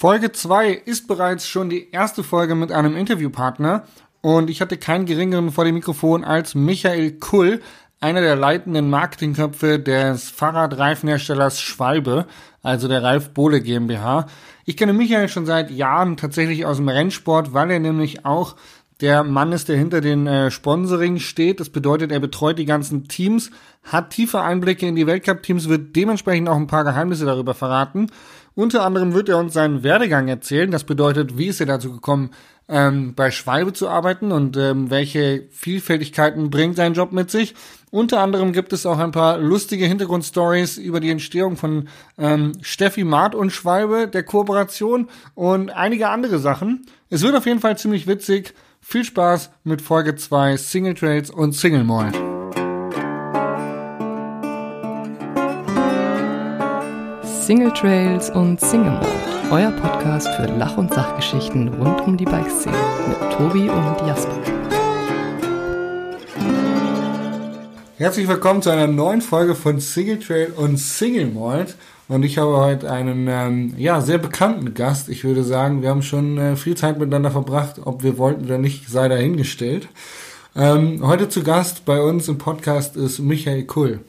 Folge 2 ist bereits schon die erste Folge mit einem Interviewpartner und ich hatte keinen geringeren vor dem Mikrofon als Michael Kull, einer der leitenden Marketingköpfe des Fahrradreifenherstellers Schwalbe, also der Ralf Bohle GmbH. Ich kenne Michael schon seit Jahren tatsächlich aus dem Rennsport, weil er nämlich auch der Mann ist, der hinter den äh, Sponsoring steht. Das bedeutet, er betreut die ganzen Teams, hat tiefe Einblicke in die Weltcup-Teams, wird dementsprechend auch ein paar Geheimnisse darüber verraten. Unter anderem wird er uns seinen Werdegang erzählen. Das bedeutet, wie ist er dazu gekommen, ähm, bei Schwalbe zu arbeiten und ähm, welche Vielfältigkeiten bringt sein Job mit sich. Unter anderem gibt es auch ein paar lustige Hintergrundstories über die Entstehung von ähm, Steffi Maat und Schwalbe, der Kooperation und einige andere Sachen. Es wird auf jeden Fall ziemlich witzig. Viel Spaß mit Folge 2 Single Trails und Single Mall. Single Trails und Single Mode, euer Podcast für Lach- und Sachgeschichten rund um die Bikeszene mit Tobi und Jasper. Herzlich willkommen zu einer neuen Folge von Single Trail und Single Malt. Und ich habe heute einen ähm, ja sehr bekannten Gast. Ich würde sagen, wir haben schon äh, viel Zeit miteinander verbracht. Ob wir wollten oder nicht, sei dahingestellt. Ähm, heute zu Gast bei uns im Podcast ist Michael Kull.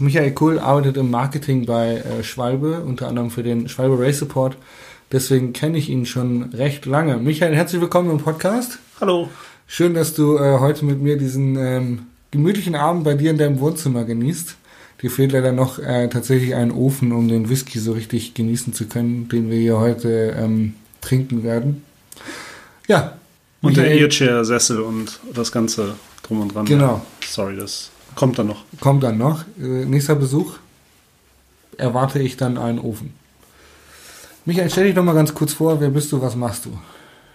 Michael Kuhl arbeitet im Marketing bei äh, Schwalbe, unter anderem für den Schwalbe Race Support. Deswegen kenne ich ihn schon recht lange. Michael, herzlich willkommen im Podcast. Hallo. Schön, dass du äh, heute mit mir diesen ähm, gemütlichen Abend bei dir in deinem Wohnzimmer genießt. Dir fehlt leider noch äh, tatsächlich ein Ofen, um den Whisky so richtig genießen zu können, den wir hier heute ähm, trinken werden. Ja. Und Michael, der Earchair-Sessel und das Ganze drum und dran. Genau. Ja. Sorry, das Kommt dann noch. Kommt dann noch. Äh, nächster Besuch erwarte ich dann einen Ofen. Michael, stell dich doch mal ganz kurz vor, wer bist du, was machst du?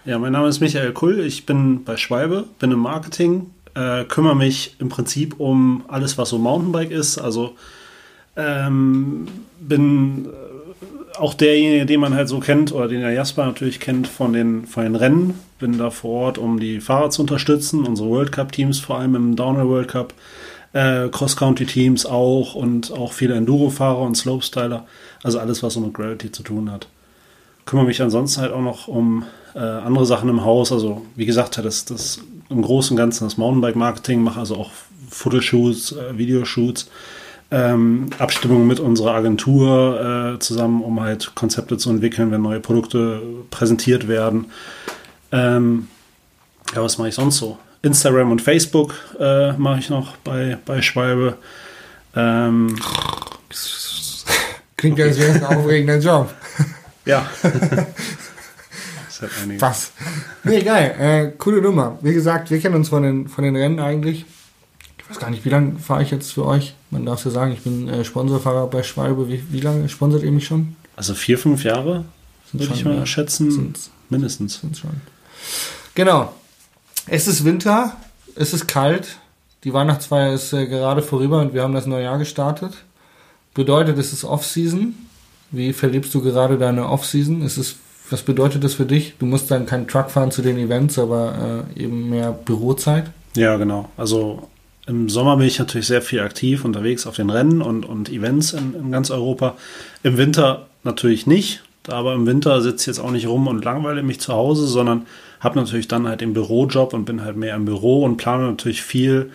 Ja, mein Name ist Michael Kull, ich bin bei Schwalbe, bin im Marketing, äh, kümmere mich im Prinzip um alles, was so Mountainbike ist, also ähm, bin äh, auch derjenige, den man halt so kennt, oder den der Jasper natürlich kennt von den, von den Rennen, bin da vor Ort, um die Fahrer zu unterstützen, unsere World Cup-Teams, vor allem im Downhill World Cup, äh, Cross-Country-Teams auch und auch viele Enduro-Fahrer und Slopestyler. Also alles, was so mit Gravity zu tun hat. Kümmere mich ansonsten halt auch noch um äh, andere Sachen im Haus. Also wie gesagt, das, das im Großen und Ganzen das Mountainbike-Marketing, mache also auch Fotoshoots, äh, Videoshoots. Ähm, Abstimmung mit unserer Agentur äh, zusammen, um halt Konzepte zu entwickeln, wenn neue Produkte präsentiert werden. Ähm, ja, was mache ich sonst so? Instagram und Facebook äh, mache ich noch bei, bei Schwalbe. Ähm, Klingt ja, als wäre es ein aufregender Job. Ja. Was? Nee, geil. Äh, coole Nummer. Wie gesagt, wir kennen uns von den, von den Rennen eigentlich. Ich weiß gar nicht, wie lange fahre ich jetzt für euch? Man darf ja sagen, ich bin äh, Sponsorfahrer bei Schwalbe. Wie, wie lange sponsert ihr mich schon? Also vier, fünf Jahre, würde ich mal ja, schätzen. Sind's, mindestens. Sind's schon. Genau. Es ist Winter, es ist kalt, die Weihnachtsfeier ist äh, gerade vorüber und wir haben das neue Jahr gestartet. Bedeutet, es ist Off-Season. Wie verlebst du gerade deine Off-Season? was bedeutet das für dich? Du musst dann keinen Truck fahren zu den Events, aber äh, eben mehr Bürozeit? Ja, genau. Also im Sommer bin ich natürlich sehr viel aktiv unterwegs auf den Rennen und, und Events in, in ganz Europa. Im Winter natürlich nicht. Aber im Winter sitze ich jetzt auch nicht rum und langweile mich zu Hause, sondern habe natürlich dann halt den Bürojob und bin halt mehr im Büro und plane natürlich viel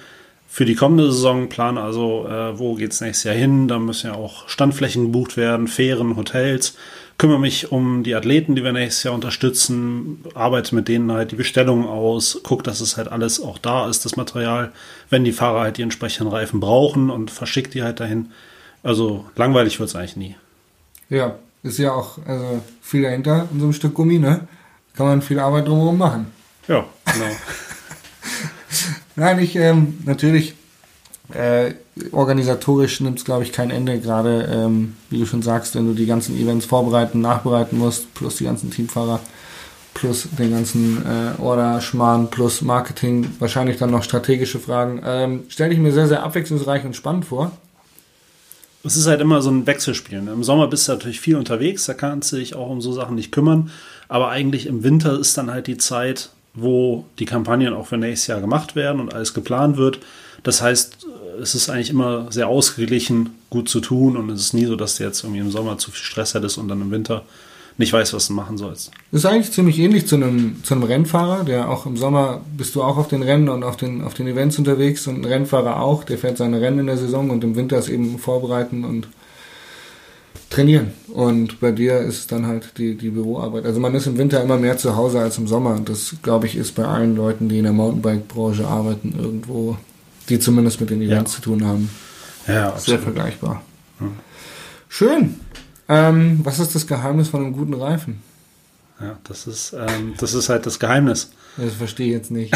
für die kommende Saison. Plane also, äh, wo es nächstes Jahr hin. Da müssen ja auch Standflächen gebucht werden, Fähren, Hotels. Kümmere mich um die Athleten, die wir nächstes Jahr unterstützen, arbeite mit denen halt die Bestellungen aus, gucke, dass es halt alles auch da ist, das Material, wenn die Fahrer halt die entsprechenden Reifen brauchen und verschickt die halt dahin. Also langweilig wird es eigentlich nie. Ja, ist ja auch also viel dahinter in so einem Stück Gummi, ne? Kann man viel Arbeit drumherum machen. Ja, genau. Nein, ich ähm, natürlich äh, organisatorisch nimmt es, glaube ich, kein Ende, gerade ähm, wie du schon sagst, wenn du die ganzen Events vorbereiten, nachbereiten musst, plus die ganzen Teamfahrer, plus den ganzen äh, Order-Schmarrn, plus Marketing, wahrscheinlich dann noch strategische Fragen. Ähm, Stelle ich mir sehr, sehr abwechslungsreich und spannend vor es ist halt immer so ein Wechselspiel. Ne? Im Sommer bist du natürlich viel unterwegs, da kannst du dich auch um so Sachen nicht kümmern. Aber eigentlich im Winter ist dann halt die Zeit, wo die Kampagnen auch für nächstes Jahr gemacht werden und alles geplant wird. Das heißt, es ist eigentlich immer sehr ausgeglichen, gut zu tun und es ist nie so, dass du jetzt irgendwie im Sommer zu viel Stress hättest und dann im Winter nicht weißt, was du machen sollst. Das ist eigentlich ziemlich ähnlich zu einem, zu einem Rennfahrer, der auch im Sommer bist du auch auf den Rennen und auf den, auf den Events unterwegs und ein Rennfahrer auch, der fährt seine Rennen in der Saison und im Winter ist eben vorbereiten und trainieren. Und bei dir ist es dann halt die, die Büroarbeit. Also man ist im Winter immer mehr zu Hause als im Sommer. Und das, glaube ich, ist bei allen Leuten, die in der Mountainbike-Branche arbeiten, irgendwo, die zumindest mit den Events Ja. zu tun haben, Ja, sehr vergleichbar. Schön. Ähm, was ist das Geheimnis von einem guten Reifen? Ja, das ist, ähm, das ist halt das Geheimnis. Das verstehe ich jetzt nicht.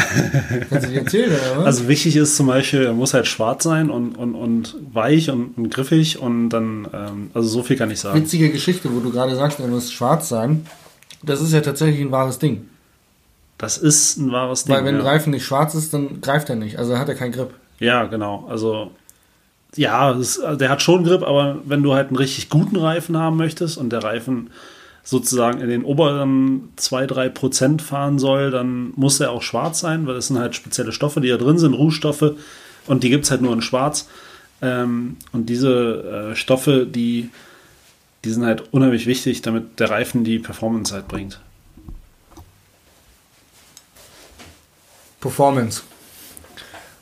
Kannst du dir erzählen, oder was? Also wichtig ist zum Beispiel, er muss halt schwarz sein und, und, und weich und, und griffig und dann, ähm, also so viel kann ich sagen. Witzige Geschichte, wo du gerade sagst, er muss schwarz sein. Das ist ja tatsächlich ein wahres Ding. Das ist ein wahres Ding. Weil wenn ja. ein Reifen nicht schwarz ist, dann greift er nicht. Also hat er keinen Grip. Ja, genau. Also, ja, also der hat schon Grip, aber wenn du halt einen richtig guten Reifen haben möchtest und der Reifen sozusagen in den oberen 2-3 Prozent fahren soll, dann muss er auch schwarz sein, weil das sind halt spezielle Stoffe, die da drin sind, Rußstoffe und die gibt es halt nur in schwarz. Ähm, und diese äh, Stoffe, die, die sind halt unheimlich wichtig, damit der Reifen die Performance halt bringt. Performance.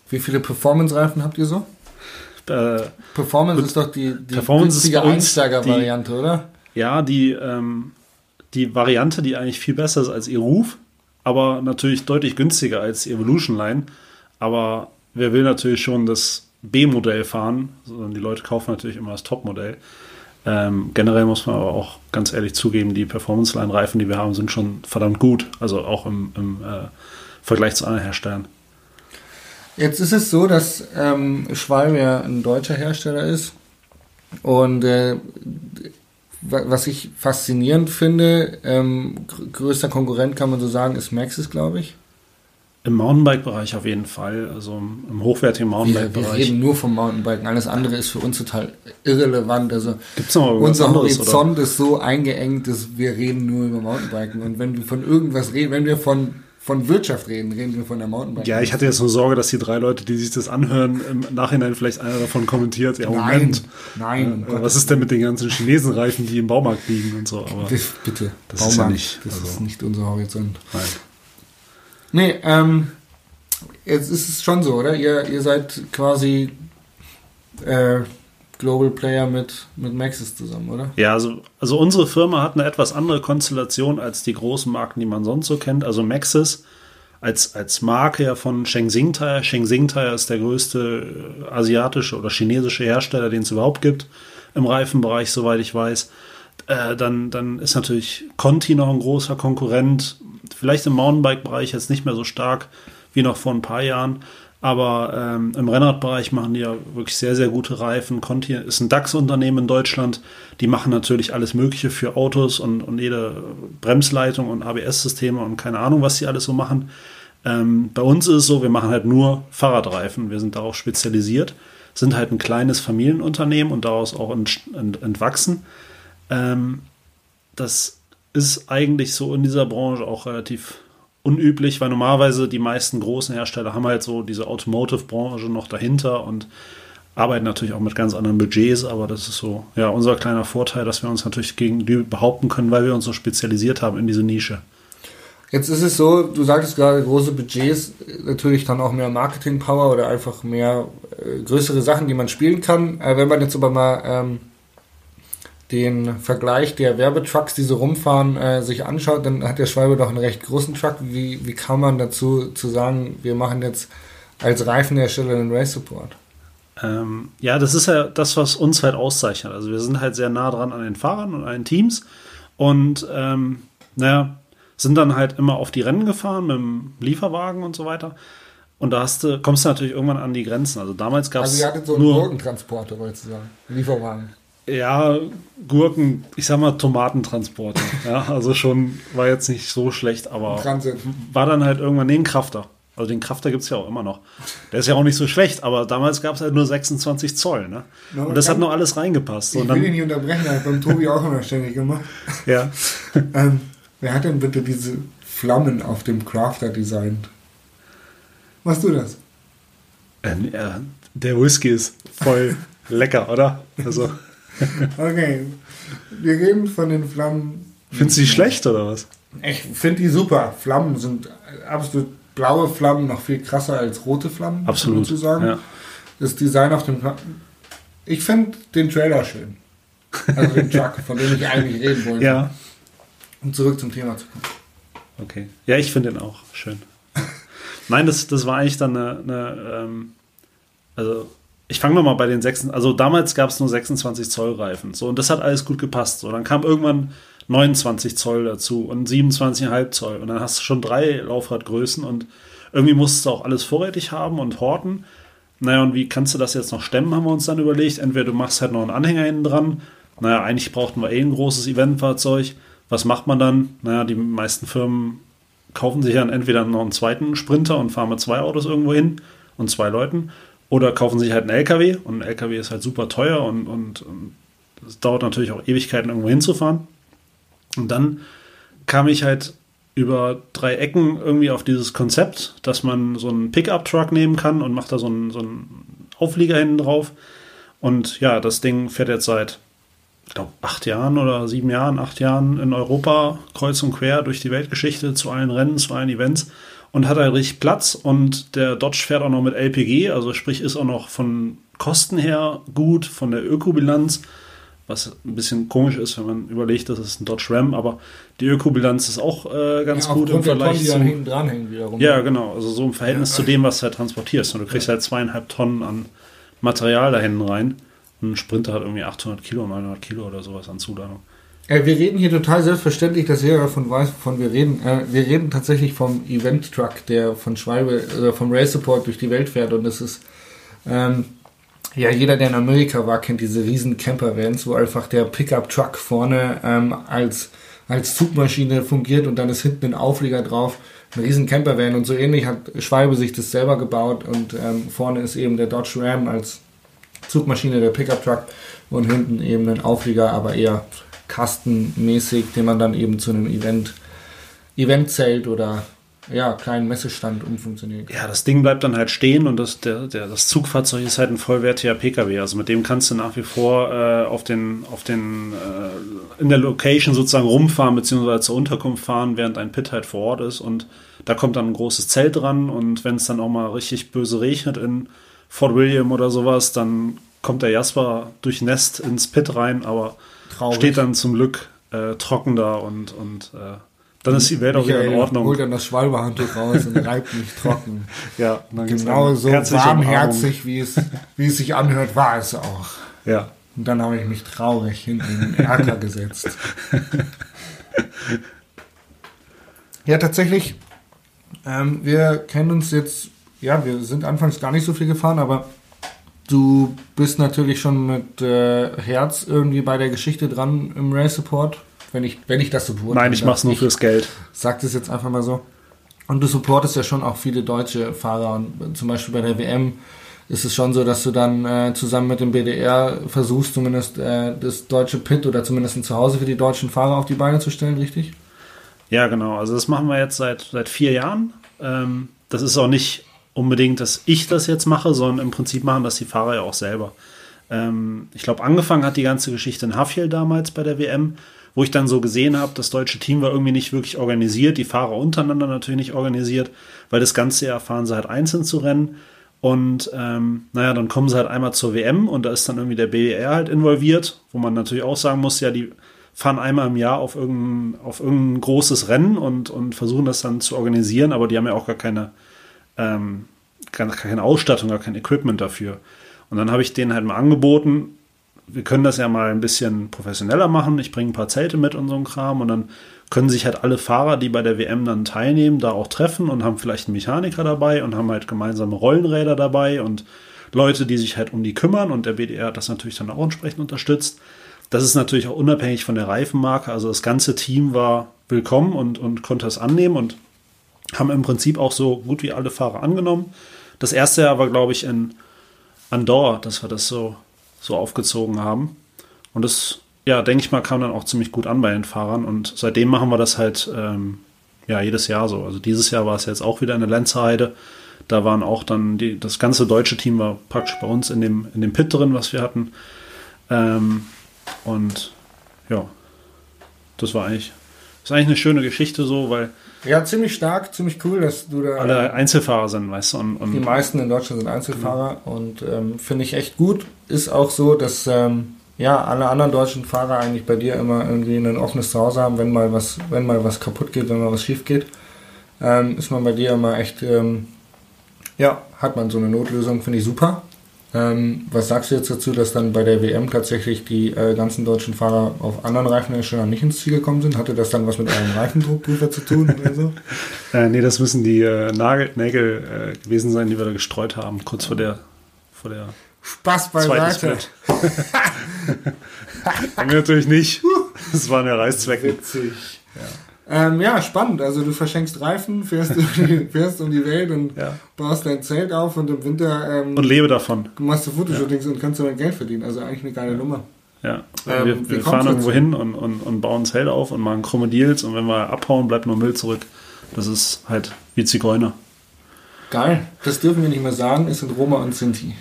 Wie viele Performance-Reifen habt ihr so? Äh, Performance ist doch die, die Performance günstige Einsteiger-Variante, oder? Ja, die, ähm, die Variante, die eigentlich viel besser ist als ihr Ruf, aber natürlich deutlich günstiger als die Evolution Line. Aber wer will natürlich schon das B-Modell fahren, sondern die Leute kaufen natürlich immer das Top-Modell. Ähm, generell muss man aber auch ganz ehrlich zugeben, die Performance-Line-Reifen, die wir haben, sind schon verdammt gut. Also auch im, im äh, Vergleich zu anderen Herstellern. Jetzt ist es so, dass ähm, Schwalbe ja ein deutscher Hersteller ist. Und äh, was ich faszinierend finde, ähm, gr- größter Konkurrent kann man so sagen, ist Maxis, glaube ich. Im Mountainbike-Bereich auf jeden Fall, also im, hochwertigen Wir, wir Mountainbike-Bereich. reden nur vom Mountainbiken. Alles andere ist für uns total irrelevant. Also Gibt es noch unser anderes? Oder? Horizont ist so eingeengt, dass wir reden nur über Mountainbiken. Und wenn wir von irgendwas reden, wenn wir von, von Wirtschaft reden, reden wir von der Mountainbike. Ja, ich hatte jetzt nur Sorge, dass die drei Leute, die sich das anhören, im Nachhinein vielleicht einer davon kommentiert. Ja, Nein, Moment. nein, um Äh, was ist denn mit den ganzen Chinesenreifen, die im Baumarkt liegen und so? Aber Bitte, bitte. Das ist ja nicht, Das also- ist nicht unser Horizont. nein. Nee, ähm, jetzt ist es schon so, oder? Ihr, ihr seid quasi äh, Global Player mit, mit Maxis zusammen, oder? Ja, also, also unsere Firma hat eine etwas andere Konstellation als die großen Marken, die man sonst so kennt. Also Maxis als, als Marke ja von Shenzhen Tire. Shenzhen Tire ist der größte äh, asiatische oder chinesische Hersteller, den es überhaupt gibt im Reifenbereich, soweit ich weiß. Äh, dann, dann ist natürlich Conti noch ein großer Konkurrent. Vielleicht im Mountainbike-Bereich jetzt nicht mehr so stark wie noch vor ein paar Jahren. Aber ähm, im Rennradbereich machen die ja wirklich sehr, sehr gute Reifen. Conti ist ein DAX-Unternehmen in Deutschland. Die machen natürlich alles Mögliche für Autos und, und jede Bremsleitung und ABS-Systeme und keine Ahnung, was sie alles so machen. Ähm, bei uns ist es so, wir machen halt nur Fahrradreifen. Wir sind darauf spezialisiert, sind halt ein kleines Familienunternehmen und daraus auch ent, ent, entwachsen. Ähm, das ist eigentlich so in dieser Branche auch relativ unüblich, weil normalerweise die meisten großen Hersteller haben halt so diese Automotive-Branche noch dahinter und arbeiten natürlich auch mit ganz anderen Budgets, aber das ist so, ja, unser kleiner Vorteil, dass wir uns natürlich gegen die behaupten können, weil wir uns so spezialisiert haben in diese Nische. Jetzt ist es so, du sagtest gerade, große Budgets, natürlich dann auch mehr Marketing-Power oder einfach mehr äh, größere Sachen, die man spielen kann. Äh, wenn man jetzt aber mal ähm, den Vergleich der Werbetrucks, die so rumfahren, äh, sich anschaut, dann hat der Schwalbe doch einen recht großen Truck. Wie, wie kann man dazu zu sagen, wir machen jetzt als Reifenhersteller einen Race Support? Ähm, ja, das ist ja das, was uns halt auszeichnet. Also wir sind halt sehr nah dran an den Fahrern und an den Teams und ähm, naja, sind dann halt immer auf die Rennen gefahren mit dem Lieferwagen und so weiter. Und da hast du, kommst du natürlich irgendwann an die Grenzen. Also damals gab Also es ihr hattet so einen nur Gurkentransporter, wolltest du sagen. Lieferwagen. Ja, Gurken, ich sag mal Tomatentransporte. ja, also schon war jetzt nicht so schlecht, aber Transit. war dann halt irgendwann den Krafter. Also den Krafter gibt es ja auch immer noch. Der ist ja auch nicht so schlecht, aber damals gab es halt nur 26 Zoll. Ne? Ja, Und das hat noch alles reingepasst. Ich Und will ihn dann, nicht unterbrechen, das hat beim Tobi auch immer ständig gemacht. ja. Ähm, wer hat denn bitte diese Flammen auf dem Crafter designt? Machst du das? Äh, ja, der Whisky ist voll lecker, oder? Also, Okay. Wir reden von den Flammen Findest du die schlecht oder was? Ich finde die super. Flammen sind absolut blaue Flammen noch viel krasser als rote Flammen. Absolut. Sozusagen. Ja. Das Design auf dem. Ich finde den Trailer schön. Also den Truck, von dem ich eigentlich reden wollte. Ja. Um zurück zum Thema zu kommen. Okay. Ja, ich finde den auch schön. Nein, das, das war eigentlich dann eine, eine ähm, also ich fange nochmal bei den 6, also damals gab es nur 26 Zoll Reifen, so und das hat alles gut gepasst. So, dann kam irgendwann 29 Zoll dazu und 27,5 Zoll und dann hast du schon drei Laufradgrößen und irgendwie musstest du auch alles vorrätig haben und horten. Naja, und wie kannst du das jetzt noch stemmen, haben wir uns dann überlegt. Entweder du machst halt noch einen Anhänger hinten dran. Naja, eigentlich brauchten wir eh ein großes Eventfahrzeug. Was macht man dann? Naja, die meisten Firmen kaufen sich dann entweder noch einen zweiten Sprinter und fahren mit zwei Autos irgendwo hin und zwei Leuten. Oder kaufen sich halt einen LKW und ein LKW ist halt super teuer und, und, und es dauert natürlich auch Ewigkeiten, irgendwo hinzufahren. Und dann kam ich halt über drei Ecken irgendwie auf dieses Konzept, dass man so einen Pickup-Truck nehmen kann und macht da so einen, so einen Auflieger hinten drauf. Und ja, das Ding fährt jetzt seit, ich glaube, acht Jahren oder sieben Jahren, acht Jahren in Europa kreuz und quer durch die Weltgeschichte zu allen Rennen, zu allen Events und hat halt richtig Platz. Und der Dodge fährt auch noch mit LPG, also sprich ist auch noch von Kosten her gut, von der Ökobilanz was ein bisschen komisch ist, wenn man überlegt, das ist ein Dodge Ram, aber die Ökobilanz ist auch äh, ganz Ja, gut im der Tonnen, Vergleich die zu. dann hinten dranhängen wiederum. Ja, genau, also so im Verhältnis zu dem, was du halt transportierst. Und du kriegst halt zweieinhalb Tonnen an Material da hinten rein. Und ein Sprinter hat irgendwie 800 Kilo, 900 Kilo oder sowas an Zuladung. Äh, wir reden hier total selbstverständlich, dass jeder davon weiß, wovon wir reden. Äh, wir reden tatsächlich vom Event-Truck, der von Schwalbe oder vom Race Support durch die Welt fährt. Und das ist, ähm, ja, jeder, der in Amerika war, kennt diese riesen Camper-Vans, wo einfach der Pickup-Truck vorne ähm, als, als Zugmaschine fungiert und dann ist hinten ein Auflieger drauf. Ein riesen Camper-Van und so ähnlich hat Schwalbe sich das selber gebaut und ähm, vorne ist eben der Dodge Ram als Zugmaschine, der Pickup-Truck und hinten eben ein Auflieger, aber eher kastenmäßig, den man dann eben zu einem Event, Eventzelt oder ja, kleinen Messestand umfunktionieren kann. Ja, das Ding bleibt dann halt stehen und das, der, der, das Zugfahrzeug ist halt ein vollwertiger PKW. Also mit dem kannst du nach wie vor äh, auf den, auf den äh, in der Location sozusagen rumfahren beziehungsweise zur Unterkunft fahren, während ein Pit halt vor Ort ist und da kommt dann ein großes Zelt dran und wenn es dann auch mal richtig böse regnet in Fort William oder sowas, dann kommt der Jasper durchnässt ins Pit rein, aber Traurig. steht dann zum Glück äh, trocken da und, und äh, dann ist die Welt auch wieder in Ordnung. holt dann das Schwalbehandtuch raus und reibt mich trocken. Ja, Genau so warmherzig, wie es, wie es sich anhört, war es auch. Ja. Und dann habe ich mich traurig hinten in den Erker gesetzt. Ja, tatsächlich. Ähm, wir kennen uns jetzt, ja, wir sind anfangs gar nicht so viel gefahren, aber du bist natürlich schon mit äh, Herz irgendwie bei der Geschichte dran im Race Support. Wenn ich, wenn ich das so beurteilen Nein, ich mach's nur fürs Geld. Sag das jetzt einfach mal so. Und du supportest ja schon auch viele deutsche Fahrer. Und zum Beispiel bei der WM ist es schon so, dass du dann äh, zusammen mit dem BDR versuchst, zumindest äh, das deutsche Pit oder zumindest ein Zuhause für die deutschen Fahrer auf die Beine zu stellen, richtig? Ja, genau. Also das machen wir jetzt seit, seit vier Jahren. Ähm, das ist auch nicht unbedingt, dass ich das jetzt mache, sondern im Prinzip machen das die Fahrer ja auch selber. Ähm, ich glaube, angefangen hat die ganze Geschichte in Hafjell damals bei der WM, wo ich dann so gesehen habe, das deutsche Team war irgendwie nicht wirklich organisiert, die Fahrer untereinander natürlich nicht organisiert, weil das ganze Jahr fahren sie halt einzeln zu rennen. Und ähm, naja, dann kommen sie halt einmal zur WM und da ist dann irgendwie der BDR halt involviert, wo man natürlich auch sagen muss, ja, die fahren einmal im Jahr auf irgendein, auf irgendein großes Rennen und, und versuchen das dann zu organisieren, aber die haben ja auch gar keine, ähm, gar keine Ausstattung, gar kein Equipment dafür. Und dann habe ich denen halt mal angeboten, wir können das ja mal ein bisschen professioneller machen. Ich bringe ein paar Zelte mit und so ein Kram und dann können sich halt alle Fahrer, die bei der WM dann teilnehmen, da auch treffen und haben vielleicht einen Mechaniker dabei und haben halt gemeinsame Rollenräder dabei und Leute, die sich halt um die kümmern und der BDR hat das natürlich dann auch entsprechend unterstützt. Das ist natürlich auch unabhängig von der Reifenmarke. Also das ganze Team war willkommen und, und konnte es annehmen und haben im Prinzip auch so gut wie alle Fahrer angenommen. Das erste Jahr war, glaube ich, in Andorra, dass wir das so, so aufgezogen haben. Und das, ja, denke ich mal, kam dann auch ziemlich gut an bei den Fahrern. Und seitdem machen wir das halt ähm, ja jedes Jahr so. Also dieses Jahr war es jetzt auch wieder eine Lenzerheide. Da waren auch dann die, das ganze deutsche Team war praktisch bei uns in dem, in dem Pit drin, was wir hatten. Ähm, und ja, das war eigentlich ist eigentlich eine schöne Geschichte so, weil Ja, ziemlich stark, ziemlich cool, dass du da. alle Einzelfahrer sind, weißt du. Und, Die und meisten in Deutschland sind Einzelfahrer und ähm, finde ich echt gut. Ist auch so, dass ähm, ja alle anderen deutschen Fahrer eigentlich bei dir immer irgendwie ein offenes Zuhause haben, wenn mal was, wenn mal was kaputt geht, wenn mal was schief geht. Ähm, ist man bei dir immer echt, ähm, ja, hat man so eine Notlösung, finde ich super. Ähm, was sagst du jetzt dazu, dass dann bei der WM tatsächlich die äh, ganzen deutschen Fahrer auf anderen Reifenherstellern nicht ins Ziel gekommen sind? Hatte das dann was mit einem Reifendruckprüfer zu tun oder so? äh, nee, das müssen die äh, Nagel, Nägel äh, gewesen sein, die wir da gestreut haben, kurz vor der, vor der Spaß beiseite. Haben wir natürlich nicht. Das waren ja Reißzwecken. Witzig. Ja. Ähm, ja, spannend. Also du verschenkst Reifen, fährst, um die, fährst um die Welt und Ja. baust dein Zelt auf und im Winter ähm, Und lebe davon. machst du Fotoshootings und kannst damit Geld verdienen. Also eigentlich eine geile Nummer. Ja. Ähm, wir wir fahren irgendwo hin und, und, und bauen ein Zelt auf und machen Krokodils und wenn wir abhauen, bleibt nur Müll zurück. Das ist halt wie Zigeuner. Geil. Das dürfen wir nicht mehr sagen. Es sind Roma und Sinti.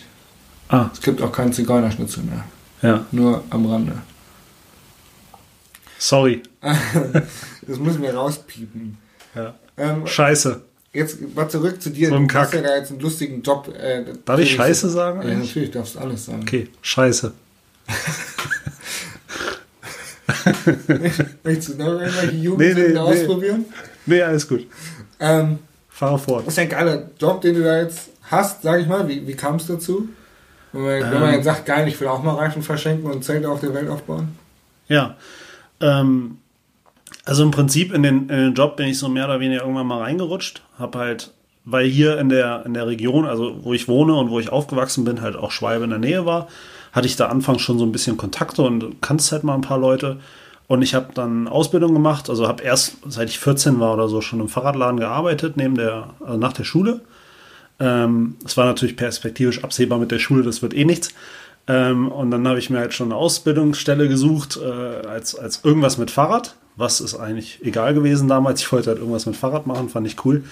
Ah, Es gibt auch keinen Zigeunerschnitzel mehr. ja. Nur am Rande. Sorry. Das müssen wir rauspiepen. Ja. Ähm, Scheiße. jetzt mal zurück zu dir. So du hast Kack. ja da jetzt einen lustigen Job. Äh, Darf ich Scheiße sagen Ja, natürlich darfst du alles sagen. Okay, scheiße. Möchtest du noch irgendwelche Nee, Jugendsünden nee, nee. ausprobieren? Nee, alles gut. Ähm, Fahre fort. Das ist ein geiler Job, den du da jetzt hast, sag ich mal. Wie, wie kam es dazu? Wenn man, wenn man Ähm. jetzt sagt, geil, ich will auch mal Reifen verschenken und Zelte auf der Welt aufbauen. Ja. Ähm, also im Prinzip in den, in den Job bin ich so mehr oder weniger irgendwann mal reingerutscht. Hab halt, weil hier in der, in der Region, also wo ich wohne und wo ich aufgewachsen bin, halt auch Schwalbe in der Nähe war, hatte ich da anfangs schon so ein bisschen Kontakte und kannte halt mal ein paar Leute. Und ich habe dann Ausbildung gemacht, also habe erst, seit ich 14 war oder so, schon im Fahrradladen gearbeitet, neben der, also nach der Schule. Ähm, es war natürlich perspektivisch absehbar mit der Schule, das wird eh nichts. Ähm, und dann habe ich mir halt schon eine Ausbildungsstelle gesucht, äh, als, als irgendwas mit Fahrrad. Was ist eigentlich egal gewesen damals. Ich wollte halt irgendwas mit Fahrrad machen, fand ich cool.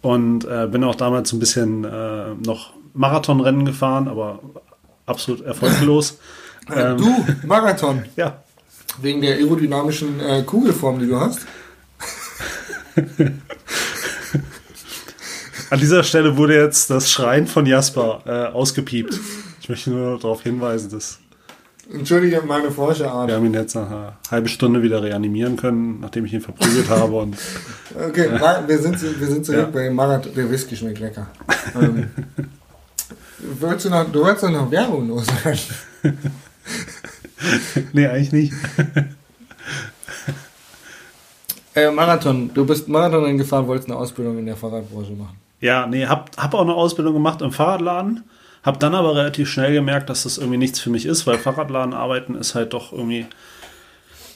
Und äh, bin auch damals ein bisschen äh, noch Marathonrennen gefahren, aber absolut erfolglos. Ähm, Du, Marathon, Ja, wegen der aerodynamischen äh, Kugelform, die du hast. an dieser Stelle wurde jetzt das Schreien von Jasper äh, ausgepiept. Ich möchte nur darauf hinweisen, dass Entschuldige meine Forscherart. wir haben ihn jetzt nach einer halben Stunde wieder reanimieren können, nachdem ich ihn verprügelt habe. Und Okay, wir sind, wir sind zurück Ja. bei dem Marathon. Der Whisky schmeckt lecker. Ähm, du, noch, du wolltest doch noch Werbung loswerden. nee, eigentlich nicht. Äh, Marathon, du bist Marathon gefahren, wolltest eine Ausbildung in der Fahrradbranche machen. Ja, nee, hab, hab auch eine Ausbildung gemacht im Fahrradladen. Hab dann aber relativ schnell gemerkt, dass das irgendwie nichts für mich ist, weil Fahrradladen arbeiten ist halt doch irgendwie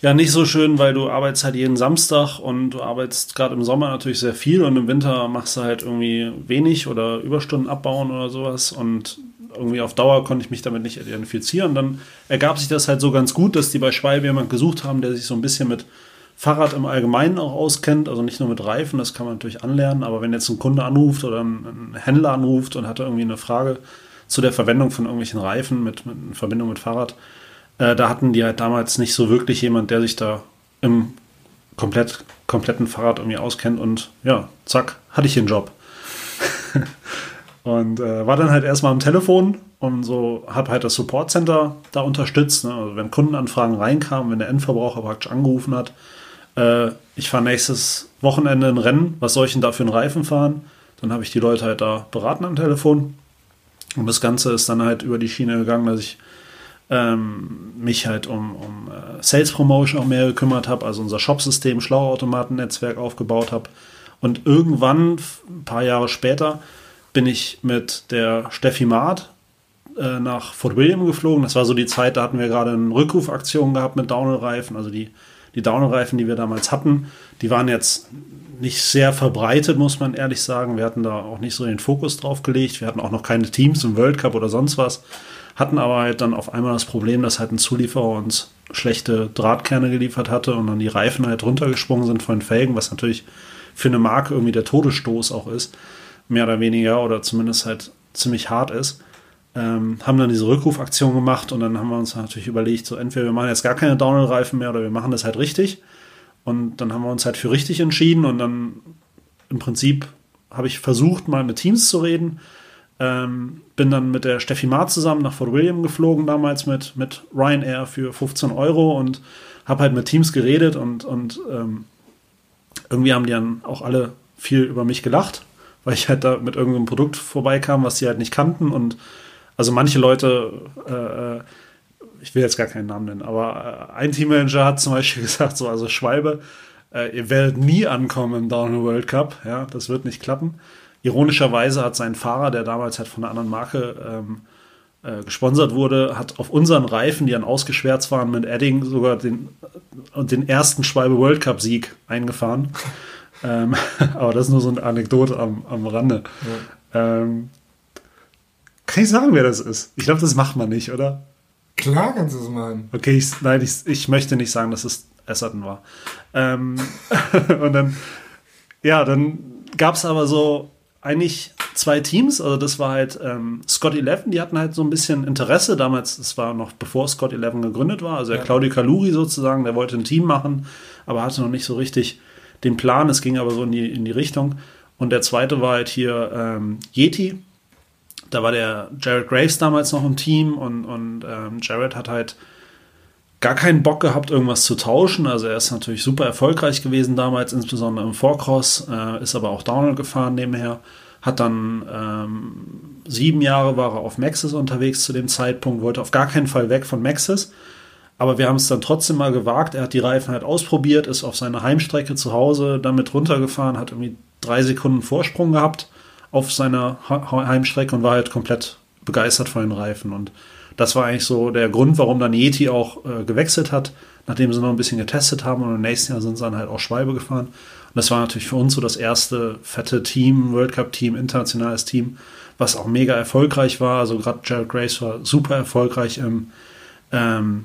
ja nicht so schön, weil du arbeitest halt jeden Samstag und du arbeitest gerade im Sommer natürlich sehr viel und im Winter machst du halt irgendwie wenig oder Überstunden abbauen oder sowas und irgendwie auf Dauer konnte ich mich damit nicht identifizieren. Dann ergab sich das halt so ganz gut, dass die bei Schwalbe jemand gesucht haben, der sich so ein bisschen mit Fahrrad im Allgemeinen auch auskennt, also nicht nur mit Reifen, das kann man natürlich anlernen, aber wenn jetzt ein Kunde anruft oder ein Händler anruft und hat irgendwie eine Frage zu der Verwendung von irgendwelchen Reifen mit, mit in Verbindung mit Fahrrad, äh, da hatten die halt damals nicht so wirklich jemand, der sich da im komplett, kompletten Fahrrad irgendwie auskennt und ja, zack, hatte ich den Job. und äh, war dann halt erstmal am Telefon und so habe halt das Support Center da unterstützt. Ne? Also wenn Kundenanfragen reinkamen, wenn der Endverbraucher praktisch angerufen hat, äh, ich fahre nächstes Wochenende ein Rennen, was soll ich denn da für einen Reifen fahren? Dann habe ich die Leute halt da beraten am Telefon. Und das Ganze ist dann halt über die Schiene gegangen, dass ich ähm, mich halt um, um äh, Sales Promotion auch mehr gekümmert habe, also unser Shopsystem, Schlauautomaten-Netzwerk aufgebaut habe. Und irgendwann, ein paar Jahre später, bin ich mit der Steffi Maat äh, nach Fort William geflogen. Das war so die Zeit, da hatten wir gerade eine Rückrufaktion gehabt mit Downhill-Reifen. Also die, die Downhill-Reifen, die wir damals hatten, die waren jetzt nicht sehr verbreitet, muss man ehrlich sagen. Wir hatten da auch nicht so den Fokus drauf gelegt. Wir hatten auch noch keine Teams im World Cup oder sonst was. Hatten aber halt dann auf einmal das Problem, dass halt ein Zulieferer uns schlechte Drahtkerne geliefert hatte und dann die Reifen halt runtergesprungen sind von den Felgen, was natürlich für eine Marke irgendwie der Todesstoß auch ist. Mehr oder weniger oder zumindest halt ziemlich hart ist. Ähm, haben dann diese Rückrufaktion gemacht und dann haben wir uns natürlich überlegt, so entweder wir machen jetzt gar keine Downhill-Reifen mehr oder wir machen das halt richtig. Und dann haben wir uns halt für richtig entschieden und dann im Prinzip habe ich versucht, mal mit Teams zu reden. Ähm, bin dann mit der Steffi Maar zusammen nach Fort William geflogen, damals mit, mit Ryanair für 15 Euro und habe halt mit Teams geredet und, und ähm, irgendwie haben die dann auch alle viel über mich gelacht, weil ich halt da mit irgendeinem Produkt vorbeikam, was sie halt nicht kannten. Und also manche Leute, äh, äh ich will jetzt gar keinen Namen nennen, aber äh, ein Teammanager hat zum Beispiel gesagt, so, also Schwalbe, äh, ihr werdet nie ankommen im Downhill World Cup, ja, das wird nicht klappen. Ironischerweise hat sein Fahrer, der damals halt von einer anderen Marke ähm, äh, gesponsert wurde, hat auf unseren Reifen, die dann ausgeschwärzt waren, mit Edding sogar den, den ersten Schwalbe World Cup Sieg eingefahren. ähm, aber das ist nur so eine Anekdote am, am Rande. Ja. Ähm, kann ich sagen, wer das ist? Ich glaube, das macht man nicht, oder? Klar kannst du es machen. Okay, ich, nein, ich, ich möchte nicht sagen, dass es Esserton war. Ähm, und dann, ja, dann gab es aber so eigentlich zwei Teams. Also das war halt ähm, Scott 11, die hatten halt so ein bisschen Interesse. Damals, das war noch bevor Scott 11 gegründet war. Also der ja. Claudio Kaluri sozusagen, der wollte ein Team machen, aber hatte noch nicht so richtig den Plan. Es ging aber so in die, in die Richtung. Und der zweite war halt hier ähm, Yeti. Da war der Jared Graves damals noch im Team und, und ähm, Jared hat halt gar keinen Bock gehabt, irgendwas zu tauschen. Also er ist natürlich super erfolgreich gewesen damals, insbesondere im Vorcross, äh, ist aber auch Downhill gefahren nebenher. Hat dann ähm, sieben Jahre war er auf Maxis unterwegs zu dem Zeitpunkt, wollte auf gar keinen Fall weg von Maxis. Aber wir haben es dann trotzdem mal gewagt. Er hat die Reifen halt ausprobiert, ist auf seiner Heimstrecke zu Hause damit runtergefahren, hat irgendwie drei Sekunden Vorsprung gehabt auf seiner Heimstrecke und war halt komplett begeistert von den Reifen. Und das war eigentlich so der Grund, warum dann Yeti auch äh, gewechselt hat, nachdem sie noch ein bisschen getestet haben und im nächsten Jahr sind sie dann halt auch Schwalbe gefahren. Und das war natürlich für uns so das erste fette Team, World Cup Team, internationales Team, was auch mega erfolgreich war. Also gerade Jared Grace war super erfolgreich im, ähm,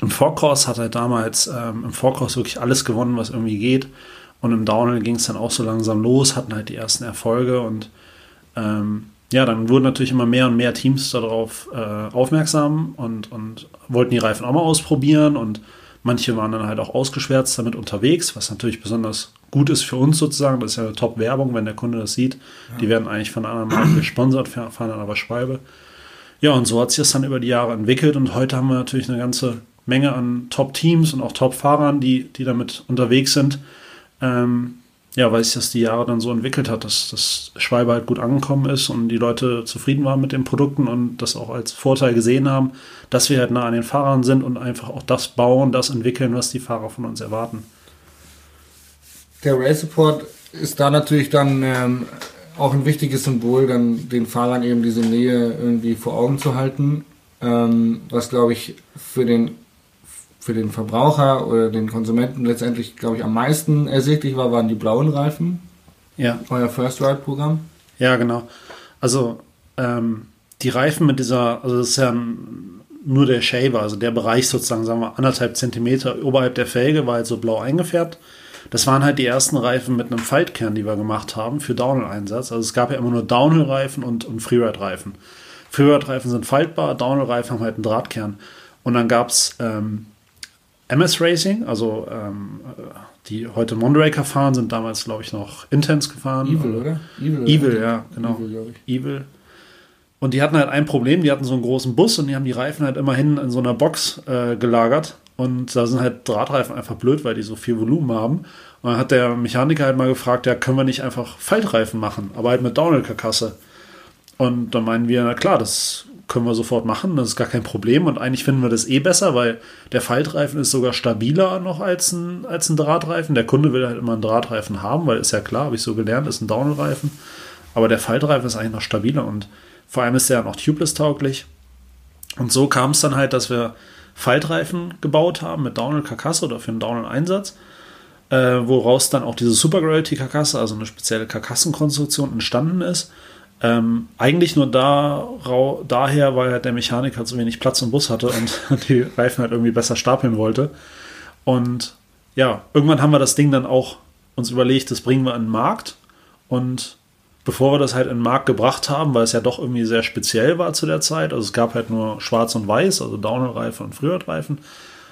im Vorkurs, hat halt damals ähm, im Vorkurs wirklich alles gewonnen, was irgendwie geht. Und im Downhill ging es dann auch so langsam los, hatten halt die ersten Erfolge und ähm, ja, dann wurden natürlich immer mehr und mehr Teams darauf äh, aufmerksam und, und wollten die Reifen auch mal ausprobieren und manche waren dann halt auch ausgeschwärzt damit unterwegs, was natürlich besonders gut ist für uns sozusagen. Das ist ja eine Top-Werbung, wenn der Kunde das sieht. Ja. Die werden eigentlich von anderen Marken gesponsert, fahren dann aber Schwalbe. Ja, und so hat sich das dann über die Jahre entwickelt und heute haben wir natürlich eine ganze Menge an Top-Teams und auch Top-Fahrern, die, die damit unterwegs sind. Ähm, ja, weil sich das die Jahre dann so entwickelt hat, dass das Schwalbe halt gut angekommen ist und die Leute zufrieden waren mit den Produkten und das auch als Vorteil gesehen haben, dass wir halt nah an den Fahrern sind und einfach auch das bauen, das entwickeln, was die Fahrer von uns erwarten. Der Race Support ist da natürlich dann ähm, auch ein wichtiges Symbol, dann den Fahrern eben diese Nähe irgendwie vor Augen zu halten, ähm, was glaube ich für den für den Verbraucher oder den Konsumenten letztendlich, glaube ich, am meisten ersichtlich war, waren die blauen Reifen. Ja. Euer First Ride Programm. Ja, genau. Also ähm, die Reifen mit dieser, also das ist ja nur der Shaver, also der Bereich sozusagen, sagen wir, anderthalb Zentimeter oberhalb der Felge war halt so blau eingefärbt. Das waren halt die ersten Reifen mit einem Faltkern, die wir gemacht haben für Downhill-Einsatz. Also es gab ja immer nur Downhill-Reifen und, und Freeride-Reifen. Freeride-Reifen sind faltbar, Downhill-Reifen haben halt einen Drahtkern. Und dann gab es ähm, MS Racing, also ähm, die heute Mondraker fahren, sind damals, glaube ich, noch Intense gefahren. Evil, oder? Evil, Evil oder? ja, genau. Evil, Evil. Und die hatten halt ein Problem, die hatten so einen großen Bus und die haben die Reifen halt immerhin in so einer Box äh, gelagert. Und da sind halt Drahtreifen einfach blöd, weil die so viel Volumen haben. Und dann hat der Mechaniker halt mal gefragt, ja, können wir nicht einfach Faltreifen machen, aber halt mit Downhill-Karkasse. Und dann meinen wir, na klar, das können wir sofort machen, das ist gar kein Problem. Und eigentlich finden wir das eh besser, weil der Faltreifen ist sogar stabiler noch als ein, als ein Drahtreifen. Der Kunde will halt immer einen Drahtreifen haben, weil ist ja klar, habe ich so gelernt, ist ein Downhill-Reifen. Aber der Faltreifen ist eigentlich noch stabiler und vor allem ist der noch tubeless-tauglich. Und so kam es dann halt, dass wir Faltreifen gebaut haben mit Downhill-Karkasse oder für einen Downhill-Einsatz. Äh, woraus dann auch diese Super Gravity Karkasse, also eine spezielle Karkassenkonstruktion entstanden ist. Ähm, eigentlich nur da, daher, weil halt der Mechaniker zu wenig Platz im Bus hatte und die Reifen halt irgendwie besser stapeln wollte. Und ja, irgendwann haben wir das Ding dann auch uns überlegt, das bringen wir in den Markt. Und bevor wir das halt in den Markt gebracht haben, weil es ja doch irgendwie sehr speziell war zu der Zeit, also es gab halt nur schwarz und weiß, also Downhill-Reifen und Freeride-Reifen,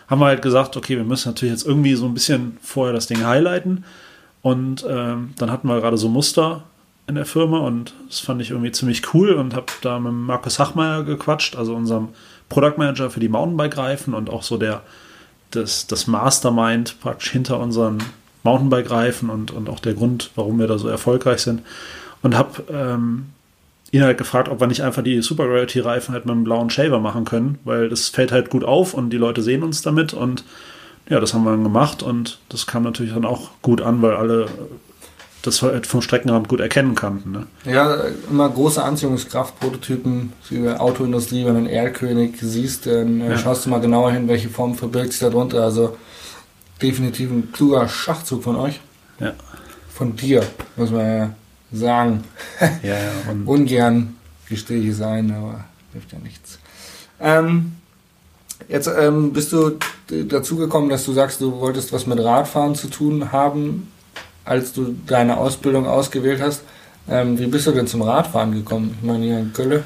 haben wir halt gesagt, okay, wir müssen natürlich jetzt irgendwie so ein bisschen vorher das Ding highlighten. Und ähm, dann hatten wir gerade so Muster in der Firma und das fand ich irgendwie ziemlich cool und habe da mit Markus Hachmeier gequatscht, also unserem Product Manager für die Mountainbike-Reifen und auch so der das, das Mastermind praktisch hinter unseren Mountainbike-Reifen und, und auch der Grund, warum wir da so erfolgreich sind. Und habe ähm, ihn halt gefragt, ob wir nicht einfach die Super Gravity-Reifen halt mit einem blauen Shaver machen können, weil das fällt halt gut auf und die Leute sehen uns damit und ja, das haben wir dann gemacht und das kam natürlich dann auch gut an, weil alle das halt vom Streckenrand gut erkennen kannten. Ne? Ja, immer große Anziehungskraft, Prototypen, Autoindustrie, wenn du einen Erlkönig siehst, dann äh, ja. schaust du mal genauer hin, welche Form verbirgt sich darunter. Also definitiv ein kluger Schachzug von euch. Ja. Von dir, muss man ja sagen. Ja, ja. Ungern Gespräche sein, aber hilft ja nichts. Ähm, jetzt ähm, bist du dazu gekommen, dass du sagst, du wolltest was mit Radfahren zu tun haben als du deine Ausbildung ausgewählt hast. Ähm, wie bist du denn zum Radfahren gekommen? Ich meine, hier in Köln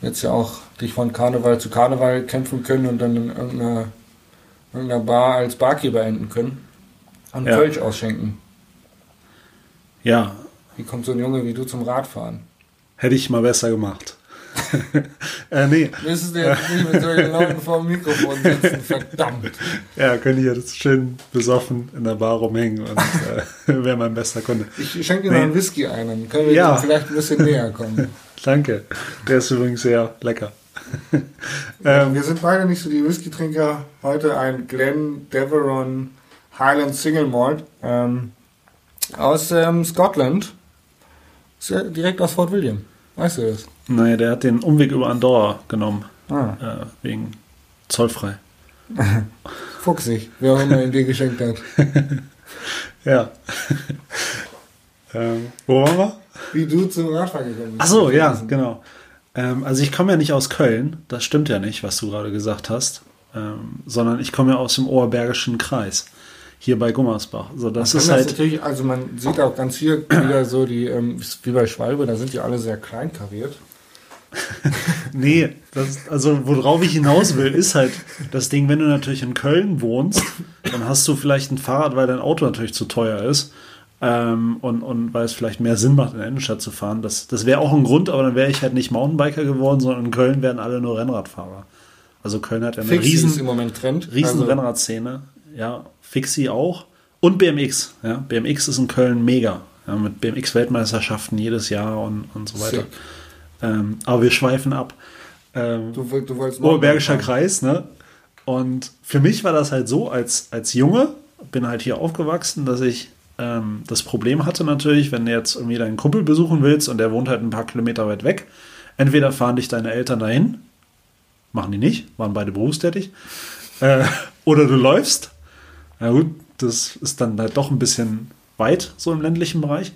jetzt ja auch dich von Karneval zu Karneval kämpfen können und dann in irgendeiner, irgendeiner Bar als Barkeeper enden können und ja. Kölsch ausschenken. Ja. Wie kommt so ein Junge wie du zum Radfahren? Hätte ich mal besser gemacht. Äh, nee. Müssen Sie jetzt nicht mit solchen Leuten vor dem Mikrofon sitzen, verdammt. Ja, könnte ich jetzt schön besoffen in der Bar rumhängen und äh, wäre mein bester Kunde. Ich schenke dir nee. noch einen Whisky ein, dann können wir ja. vielleicht ein bisschen näher kommen. Danke. Der ist übrigens sehr lecker. ähm, wir sind beide nicht so die Whisky-Trinker. Heute ein Glen Deveron Highland Single Malt ähm, aus ähm, Scotland. direkt aus Fort William. Weißt du das? Naja, der hat den Umweg über Andorra genommen. Ah. Äh, wegen zollfrei. Fuchsig, wer auch immer ihn dir geschenkt hat. ja. ähm, wo waren wir? Wie du zum Radfahren gekommen bist. Achso, ja, genau. Ähm, also ich komme ja nicht aus Köln, das stimmt ja nicht, was du gerade gesagt hast, ähm, sondern ich komme ja aus dem Oberbergischen Kreis hier bei Gummersbach. So, das ist halt. natürlich, also man sieht auch ganz hier wieder so die, ähm, wie bei Schwalbe, da sind die alle sehr klein kariert. nee, das, also worauf ich hinaus will, ist halt das Ding, wenn du natürlich in Köln wohnst, dann hast du vielleicht ein Fahrrad, weil dein Auto natürlich zu teuer ist. Ähm, und, und weil es vielleicht mehr Sinn macht, in der Innenstadt zu fahren. Das, das wäre auch ein Grund, aber dann wäre ich halt nicht Mountainbiker geworden, sondern in Köln wären alle nur Rennradfahrer. Also Köln hat ja eine Fixie riesen, im Moment Trend. riesen also. Rennradszene. Ja, Fixie auch. Und BMX. Ja. BMX ist in Köln mega. Ja, mit BMX-Weltmeisterschaften jedes Jahr und, und so weiter. Ähm, aber wir schweifen ab. Ähm, du, du Oberbergischer Kreis, ne? Und für mich war das halt so, als, als Junge, bin halt hier aufgewachsen, dass ich ähm, das Problem hatte natürlich, wenn du jetzt irgendwie deinen Kumpel besuchen willst und der wohnt halt ein paar Kilometer weit weg, entweder fahren dich deine Eltern dahin, machen die nicht, waren beide berufstätig, äh, oder du läufst na gut, das ist dann halt doch ein bisschen weit, so im ländlichen Bereich.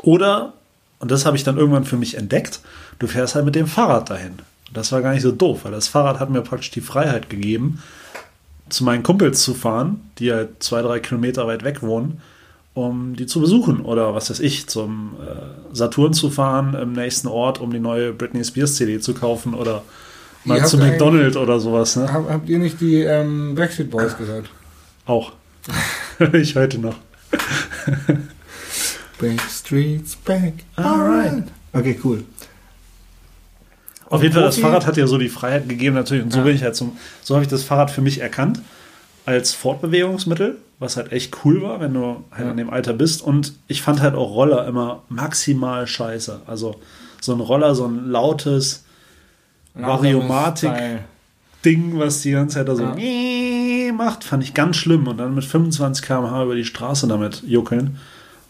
Oder, und das habe ich dann irgendwann für mich entdeckt, du fährst halt mit dem Fahrrad dahin. Das war gar nicht so doof, weil das Fahrrad hat mir praktisch die Freiheit gegeben, zu meinen Kumpels zu fahren, die halt zwei, drei Kilometer weit weg wohnen, um die zu besuchen. Oder was weiß ich, zum äh, Saturn zu fahren im nächsten Ort, um die neue Britney Spears CD zu kaufen oder mal zu McDonald's oder sowas. Ne? Habt ihr nicht die ähm, Backstreet Boys gehört? Auch. ich heute noch. Backstreet's back. Alright. Okay, cool. Auf jeden Fall, das Fahrrad hat ja so die Freiheit gegeben, natürlich. Und so ja. bin ich halt zum, so habe ich das Fahrrad für mich erkannt als Fortbewegungsmittel, was halt echt cool war, wenn du halt ja. in dem Alter bist. Und ich fand halt auch Roller immer maximal scheiße. Also so ein Roller, so ein lautes Variomatik-Ding, was die ganze Zeit da so ja macht, fand ich ganz schlimm. Und dann mit 25 km/h über die Straße damit juckeln.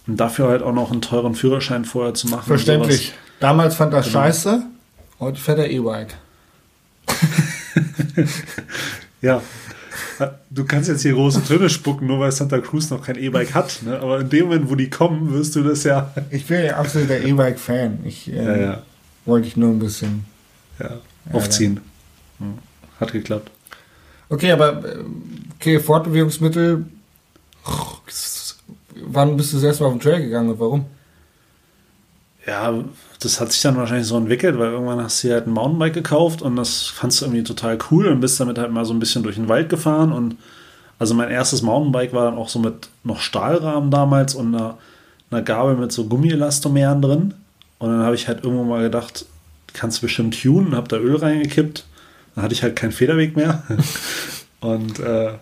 Und dafür halt auch noch einen teuren Führerschein vorher zu machen. Verständlich. Damals fand das genau. scheiße, heute fährt er E-Bike. ja. Du kannst jetzt hier große Töne spucken, nur weil Santa Cruz noch kein E-Bike hat. Ne? Aber in dem Moment, wo die kommen, wirst du das ja. Ich bin ja absoluter E-Bike-Fan. Ich äh, ja, ja. wollte ich nur ein bisschen ja, aufziehen. Ja, hat geklappt. Okay, aber okay, Fortbewegungsmittel. Wann bist du das erste Mal auf den Trail gegangen und warum? ja, das hat sich dann wahrscheinlich so entwickelt, weil irgendwann hast du halt ein Mountainbike gekauft und das fandst du irgendwie total cool und bist damit halt mal so ein bisschen durch den Wald gefahren und also mein erstes Mountainbike war dann auch so mit noch Stahlrahmen damals und einer, einer Gabel mit so Gummielastomeren drin und dann habe ich halt irgendwo mal gedacht, kannst du bestimmt tunen, habe da Öl reingekippt, dann hatte ich halt keinen Federweg mehr und äh,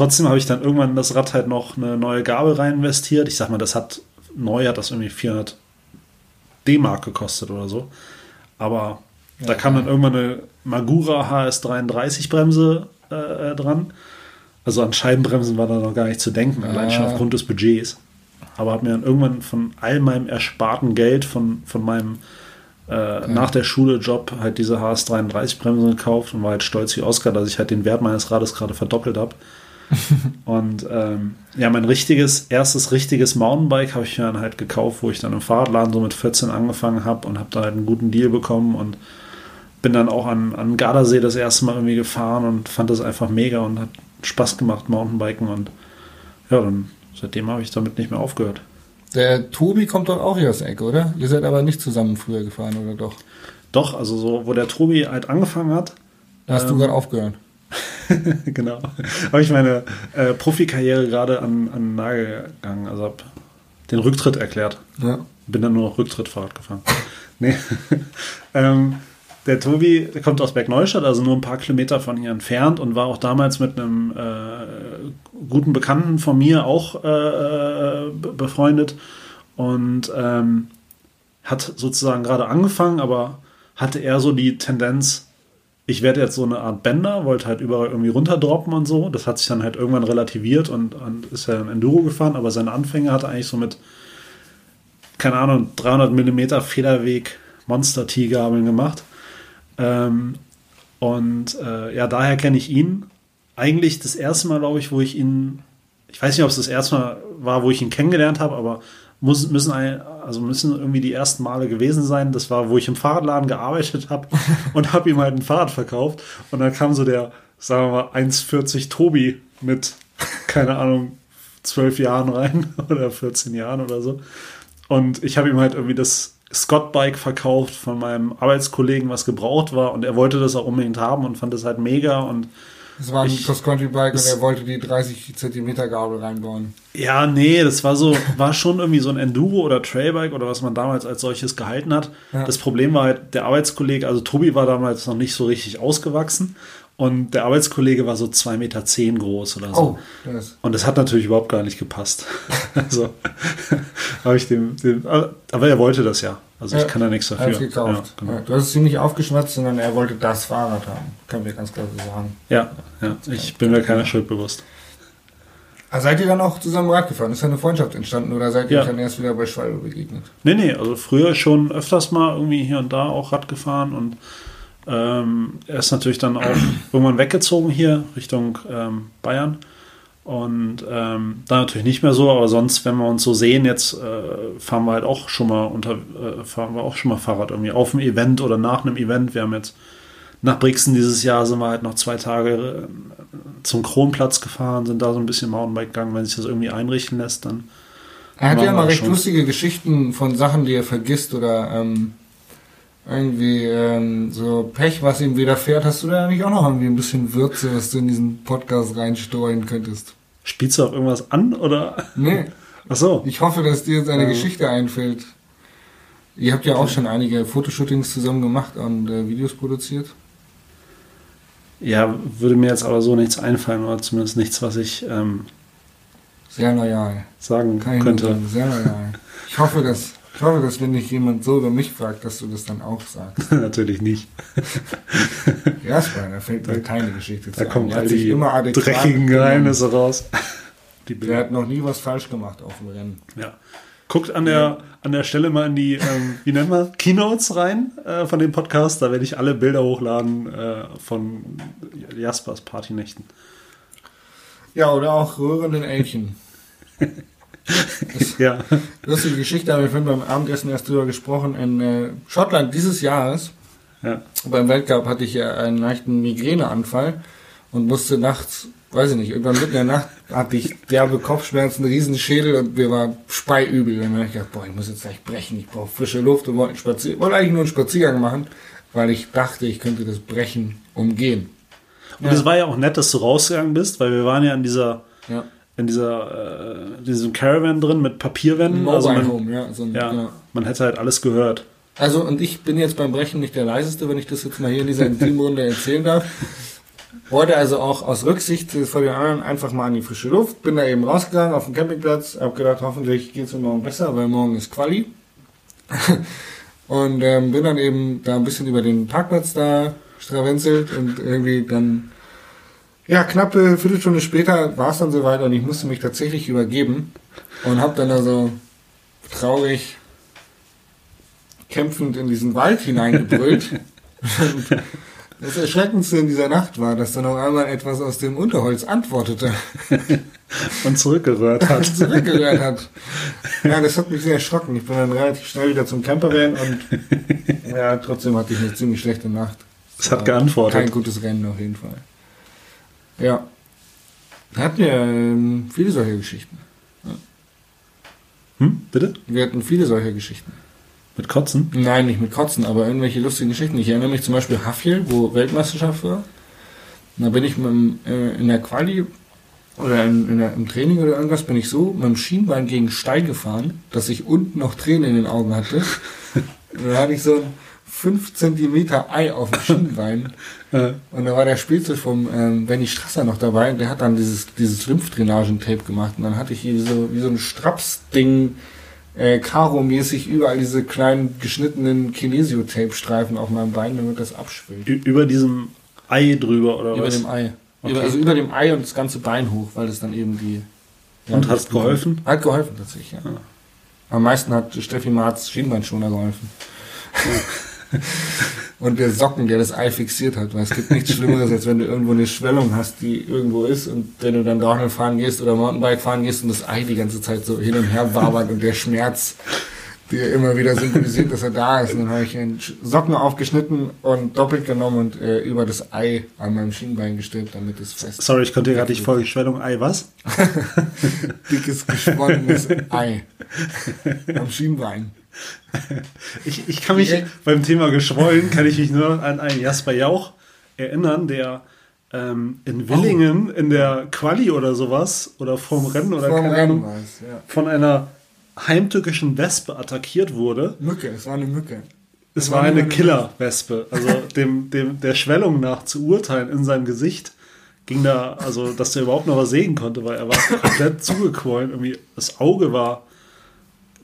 trotzdem habe ich dann irgendwann das Rad halt noch eine neue Gabel rein investiert. Ich sag mal, das hat neu hat das irgendwie 400 D-Mark gekostet oder so. Aber ja, da kam dann irgendwann eine Magura HS33 Bremse äh, dran. Also an Scheibenbremsen war da noch gar nicht zu denken, allein schon aufgrund des Budgets. Aber hat mir dann irgendwann von all meinem ersparten Geld, von, von meinem äh, ja. nach der Schule Job halt diese HS33 Bremse gekauft und war halt stolz wie Oscar, dass ich halt den Wert meines Rades gerade verdoppelt habe. und ähm, ja, mein richtiges, erstes richtiges Mountainbike habe ich mir dann halt gekauft, wo ich dann im Fahrradladen so mit 14 angefangen habe und habe da halt einen guten Deal bekommen und bin dann auch an, an Gardasee das erste Mal irgendwie gefahren und fand das einfach mega und hat Spaß gemacht, Mountainbiken und ja, dann seitdem habe ich damit nicht mehr aufgehört. Der Tobi kommt doch auch hier aus Ecke, oder? Ihr seid aber nicht zusammen früher gefahren, oder doch? Doch, also so, wo der Tobi halt angefangen hat. Da hast ähm, du gerade aufgehört. genau. Habe ich meine äh, Profikarriere gerade an, an den Nagel gegangen. Also habe den Rücktritt erklärt. Ja. Bin dann nur noch Rücktrittfahrrad gefahren. nee. ähm, der Tobi der kommt aus Bergneustadt, also nur ein paar Kilometer von hier entfernt und war auch damals mit einem äh, guten Bekannten von mir auch äh, äh befreundet und ähm, hat sozusagen gerade angefangen, aber hatte eher so die Tendenz, ich werde jetzt so eine Art Bänder, wollte halt überall irgendwie runterdroppen und so. Das hat sich dann halt irgendwann relativiert und, und ist ja ein Enduro gefahren, aber seine Anfänge hat er eigentlich so mit, keine Ahnung, 300 mm Federweg Monster-T-Gabeln gemacht. Ähm, und äh, ja, daher kenne ich ihn. Eigentlich das erste Mal, glaube ich, wo ich ihn, ich weiß nicht, ob es das erste Mal war, wo ich ihn kennengelernt habe, aber muss, müssen, also müssen irgendwie die ersten Male gewesen sein. Das war, wo ich im Fahrradladen gearbeitet habe und habe ihm halt ein Fahrrad verkauft. Und dann kam so der, sagen wir mal, 1,40 Tobi mit, keine Ahnung, 12 Jahren rein oder 14 Jahren oder so. Und ich habe ihm halt irgendwie das Scott-Bike verkauft von meinem Arbeitskollegen, was gebraucht war. Und er wollte das auch unbedingt haben und fand das halt mega. Und das war ein Cross-Country-Bike und er wollte die 30 Zentimeter Gabel reinbauen. Ja, nee, das war so, war schon irgendwie so ein Enduro- oder Trailbike oder was man damals als solches gehalten hat. Ja. Das Problem war halt, der Arbeitskollege, also Tobi war damals noch nicht so richtig ausgewachsen und der Arbeitskollege war so 2,10 Meter zehn groß oder so. Oh, das. Und das hat natürlich überhaupt gar nicht gepasst. also habe ich dem, dem, aber er wollte das ja. Also ich kann da nichts dafür. Gekauft. Ja, genau. du hast es ihm nicht aufgeschwatzt, sondern er wollte das Fahrrad haben. Können wir ganz klar so sagen. Ja, ja. ich bin mir keiner Schuld bewusst. Also seid ihr dann auch zusammen Rad gefahren? Ist da eine Freundschaft entstanden oder seid ihr ja. dann erst wieder bei Schwalbe begegnet? Nee, nee, also früher schon öfters mal irgendwie hier und da auch Rad gefahren und ähm, er ist natürlich dann auch irgendwann weggezogen hier Richtung ähm, Bayern. Und ähm, da natürlich nicht mehr so, aber sonst, wenn wir uns so sehen, jetzt äh, fahren wir halt auch schon mal unter, äh, fahren wir auch schon mal Fahrrad irgendwie auf einem Event oder nach einem Event. Wir haben jetzt nach Brixen dieses Jahr sind wir halt noch zwei Tage äh, zum Kronplatz gefahren, sind da so ein bisschen Mountainbike gegangen, wenn sich das irgendwie einrichten lässt, dann. Er hat ja mal recht lustige Geschichten von Sachen, die er vergisst oder ähm, irgendwie ähm, so Pech, was ihm widerfährt. Hast du da nicht auch noch irgendwie ein bisschen Würze, was du in diesen Podcast reinstreuen könntest? Spielst du auf irgendwas an oder? Nee. Ach so. Ich hoffe, dass dir jetzt eine ja. Geschichte einfällt. Ihr habt ja auch schon einige Fotoshootings zusammen gemacht und äh, Videos produziert. Ja, würde mir jetzt aber so nichts einfallen oder zumindest nichts, was ich ähm, sehr loyal sagen Kann könnte. Sehr loyal. Ich hoffe, dass ich hoffe, dass wenn dich jemand so über mich fragt, dass du das dann auch sagst. Natürlich nicht. Jasper, da fällt mir keine Geschichte zu. Da kommen all die immer dreckigen Geheimnisse raus. Der hat noch nie was falsch gemacht auf dem Rennen. Ja. Guckt an der, an der Stelle mal in die, ähm, wie nennen wir, Keynotes rein äh, von dem Podcast. Da werde ich alle Bilder hochladen äh, von Jaspers Partynächten. Ja, oder auch rührenden Entchen. Ja. Lustige Geschichte, haben wir vorhin beim Abendessen erst drüber gesprochen. In äh, Schottland dieses Jahres, ja. beim Weltcup, hatte ich ja einen leichten Migräneanfall und musste nachts weiß ich nicht, irgendwann mitten in der Nacht hatte ich derbe Kopfschmerzen, riesen Schädel und mir war speiübel. Und dann habe ich gedacht, boah, ich muss jetzt gleich brechen, ich brauche frische Luft und wollte, Spazier wollte eigentlich nur einen Spaziergang machen, weil ich dachte, ich könnte das Brechen umgehen. Und es war ja auch nett, dass du rausgegangen bist, weil wir waren ja in dieser, Ja. In dieser, äh, diesem Caravan drin mit Papierwänden. Mobile Also man, Home, ja. So ein, ja, ja. man hätte halt alles gehört. Also, und ich bin jetzt beim Brechen nicht der leiseste, wenn ich das jetzt mal hier in dieser Intimrunde erzählen darf. Wollte also auch aus Rücksicht vor den anderen einfach mal an die frische Luft. Bin da eben rausgegangen auf den Campingplatz. Hab gedacht, hoffentlich geht's mir morgen besser, weil morgen ist Quali. und ähm, bin dann eben da ein bisschen über den Parkplatz da stravenzelt und irgendwie dann, ja, knappe Viertelstunde später war es dann soweit und ich musste mich tatsächlich übergeben und hab dann da so traurig kämpfend in diesen Wald hineingebrüllt. Das Erschreckendste in dieser Nacht war, dass dann auf einmal etwas aus dem Unterholz antwortete Und zurückgerührt hat. und zurückgehört hat. Ja, das hat mich sehr erschrocken. Ich bin dann relativ schnell wieder zum Campervan und ja, trotzdem hatte ich eine ziemlich schlechte Nacht. Es hat geantwortet. Kein gutes Rennen auf jeden Fall. Ja. Da hatten wir ähm, viele solche Geschichten. Hm, bitte? Wir hatten viele solche Geschichten. Mit Kotzen? Nein, nicht mit Kotzen, aber irgendwelche lustigen Geschichten. Ich erinnere mich zum Beispiel Hafjell, wo Weltmeisterschaft war. Und da bin ich mit dem, äh, in der Quali oder in, in der, im Training oder irgendwas, bin ich so mit dem Schienbein gegen Stein gefahren, dass ich unten noch Tränen in den Augen hatte. Und dann hatte ich so ein 5 Zentimeter Ei auf dem Schienbein. Äh, Und da war der Spielzeug vom ähm, Benny Strasser noch dabei. Der hat dann dieses, dieses Lymphdrainagentape gemacht. Und dann hatte ich hier so, wie so ein Strapsding, äh, Karo-mäßig überall diese kleinen geschnittenen Kinesio-Tape-Streifen auf meinem Bein, damit das abschwillt. über diesem Ei drüber oder Über was? dem Ei. Okay. Über, also über dem Ei und das ganze Bein hoch, weil es dann eben die. Und das hat's geholfen? Hat geholfen, tatsächlich, ja. Am meisten hat Steffi Marz Schienbeinschoner geholfen. und der Socken, der das Ei fixiert hat, weil es gibt nichts Schlimmeres, als wenn du irgendwo eine Schwellung hast, die irgendwo ist und wenn du dann Downhill fahren gehst oder Mountainbike fahren gehst und das Ei die ganze Zeit so hin und her wabert und der Schmerz dir immer wieder symbolisiert, dass er da ist. Und dann habe ich einen Socken aufgeschnitten und doppelt genommen und äh, über das Ei an meinem Schienbein gestülpt, damit es fest Sorry, ich konnte gerade nicht folgen. Schwellung Ei, was? dickes, geschwollenes Ei am Schienbein. Ich, ich kann mich beim Thema geschwollen, kann ich mich nur an einen Jasper Jauch erinnern, der ähm, in Willingen in der Quali oder sowas oder vorm Rennen oder Vorm keine Rennen Ahnung ja. von einer heimtückischen Wespe attackiert wurde. Mücke, es war eine Mücke. Es war war eine eine Killerwespe. Also dem, dem, der Schwellung nach zu urteilen in seinem Gesicht ging da, also dass der überhaupt noch was sehen konnte, weil er war komplett zugequollen. Irgendwie das Auge war,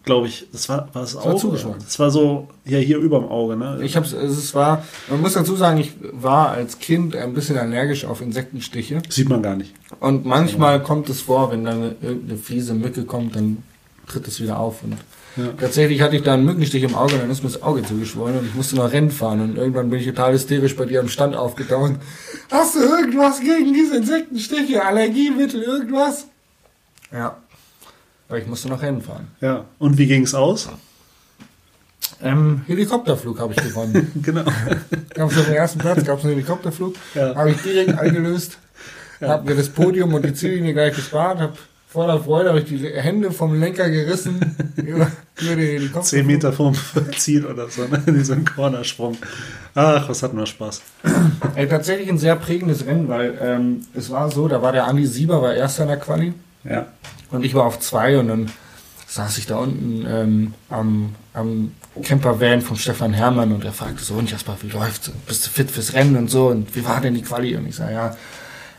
glaube ich, das war, war das war Auge? zugeschwollen. Das war so, ja, hier überm Auge, ne? Ich hab's, es war, man muss dazu sagen, ich war als Kind ein bisschen allergisch auf Insektenstiche. Sieht man gar nicht. Und manchmal kommt es vor, wenn dann eine, irgendeine fiese Mücke kommt, dann tritt es wieder auf. Und Ja. tatsächlich hatte ich da einen Mückenstich im Auge, dann ist mir das Auge zugeschwollen und ich musste noch Rennen fahren. Und irgendwann bin ich total hysterisch bei dir am Stand aufgetaucht. Hast du irgendwas gegen diese Insektenstiche? Allergiemittel, irgendwas? Ja. Aber ich musste noch Rennen fahren. Ja. Und wie ging es aus? Ähm, Helikopterflug habe ich gewonnen. genau. Gab es auf dem ersten Platz, gab es einen Helikopterflug. Ja. Habe ich direkt eingelöst. Hab mir das Podium und die Ziellinie gleich gespart. Hab voller Freude habe ich die Hände vom Lenker gerissen über, über den Helikopter. Zehn Meter vom Ziel oder so, ne? In diesem Cornersprung. Ach, was hatten wir Spaß. Ey, tatsächlich ein sehr prägendes Rennen, weil ähm, es war so, da war der Andi Sieber, war erster in der Quali. Ja. Und ich war auf zwei und dann saß ich da unten ähm, am, am Campervan vom Stefan Hermann und er fragte so, und Jasper, wie läuft's? Bist du fit fürs Rennen und so? Und wie war denn die Quali? Und ich sage, ja,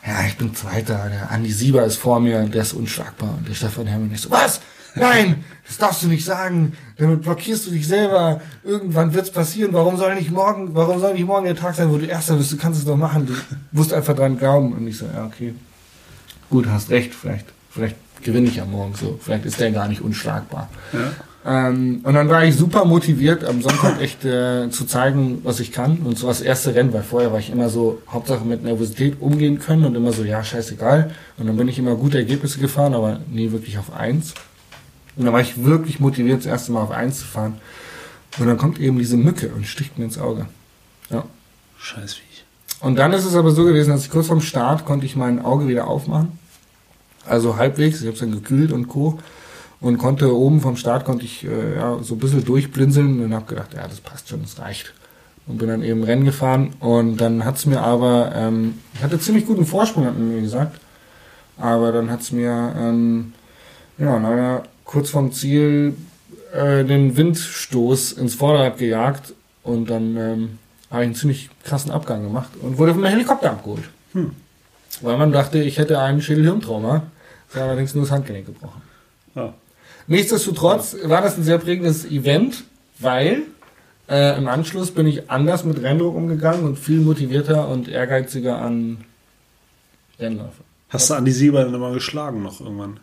ja, ich bin Zweiter, der Andi Sieber ist vor mir und der ist unschlagbar. Und der Stefan Hermann ist so, was? Nein, das darfst du nicht sagen. Damit blockierst du dich selber. Irgendwann wird's passieren. Warum soll nicht morgen, warum soll nicht morgen der Tag sein, wo du Erster bist? Du kannst es doch machen. Du musst einfach dran glauben. Und ich so, ja, okay. Gut, hast recht. Vielleicht, vielleicht gewinne ich ja morgen so. Vielleicht ist der gar nicht unschlagbar. ja. Ähm, und dann war ich super motiviert, am Sonntag echt äh, zu zeigen, was ich kann. Und so das erste Rennen, weil vorher war ich immer so, Hauptsache mit Nervosität umgehen können und immer so, ja, scheißegal. Und dann bin ich immer gute Ergebnisse gefahren, aber nie wirklich auf eins. Und dann war ich wirklich motiviert, das erste Mal auf eins zu fahren. Und dann kommt eben diese Mücke und sticht mir ins Auge. Ja. Scheiß Viech. Und dann ist es aber so gewesen, dass ich kurz vorm Start konnte ich mein Auge wieder aufmachen. Also halbwegs, ich habe es dann gekühlt und Co. Und konnte oben vom Start konnte ich äh, ja, so ein bisschen durchblinzeln und habe gedacht, ja, das passt schon, das reicht. Und bin dann eben Rennen gefahren und dann hat's mir aber, ähm, ich hatte ziemlich guten Vorsprung, hat man mir gesagt. Aber dann hat's mir, ähm, ja, naja, kurz vorm Ziel äh, den Windstoß ins Vorderrad gejagt und dann ähm, habe ich einen ziemlich krassen Abgang gemacht und wurde von einem Helikopter abgeholt. Hm. Weil man dachte, ich hätte einen Schädelhirntrauma. War allerdings nur das Handgelenk gebrochen. Ja. Nichtsdestotrotz war das ein sehr prägendes Event, weil äh, im Anschluss bin ich anders mit Renndruck umgegangen und viel motivierter und ehrgeiziger an Rennläufe. Hast du Andi Sieber dann immer geschlagen noch irgendwann?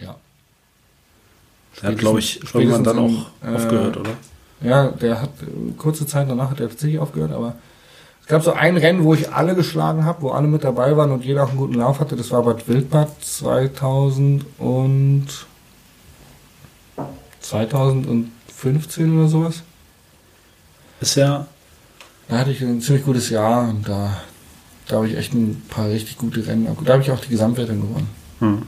Ja. Der hat, glaube ich, irgendwann dann auch äh, aufgehört, oder? Ja, der hat äh, kurze Zeit danach hat er tatsächlich aufgehört, aber es gab so ein Rennen, wo ich alle geschlagen habe, wo alle mit dabei waren und jeder auch einen guten Lauf hatte. Das war Bad Wildbad 2000 und 2015 oder sowas. Ist ja, Da hatte ich ein ziemlich gutes Jahr und da, da habe ich echt ein paar richtig gute Rennen. Da habe ich auch die Gesamtwertung gewonnen. hm.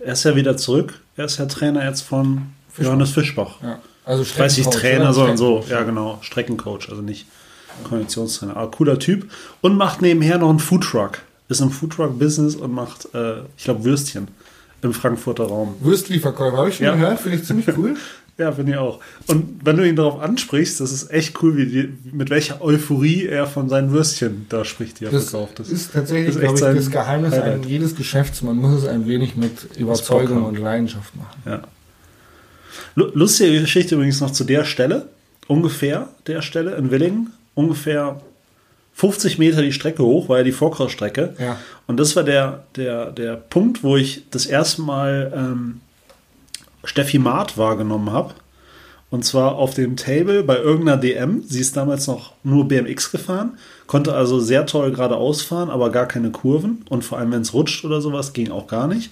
Er ist ja wieder zurück. Er ist ja Trainer jetzt von Fischbach. Johannes Fischbach. Ja. Also Ich weiß nicht Trainer, sondern so, ja genau, Streckencoach, also nicht Konditionstrainer. Aber cooler Typ. Und macht nebenher noch einen Foodtruck. Ist im Foodtruck-Business und macht, äh, ich glaube, Würstchen im Frankfurter Raum. Würstlieferkäufer, habe ich schon Ja. gehört, finde ich ziemlich cool. Ja, finde ich auch. Und wenn du ihn darauf ansprichst, das ist echt cool, wie die, mit welcher Euphorie er von seinen Würstchen da spricht, die er Das verkauft. ist tatsächlich, das ist ich, das Geheimnis Highlight. jedes Geschäfts. Man muss es ein wenig mit Überzeugung und Leidenschaft machen. Ja. Lu- Lustige Geschichte übrigens noch zu der Stelle, ungefähr der Stelle in Willingen, ungefähr 50 Meter die Strecke hoch, war ja die Vorkrausstrecke. Ja. Und das war der, der, der Punkt, wo ich das erste Mal ähm, Steffi Maat wahrgenommen habe. Und zwar auf dem Table bei irgendeiner DM. Sie ist damals noch nur BMX gefahren, konnte also sehr toll geradeaus fahren, aber gar keine Kurven. Und vor allem, wenn es rutscht oder sowas, ging auch gar nicht.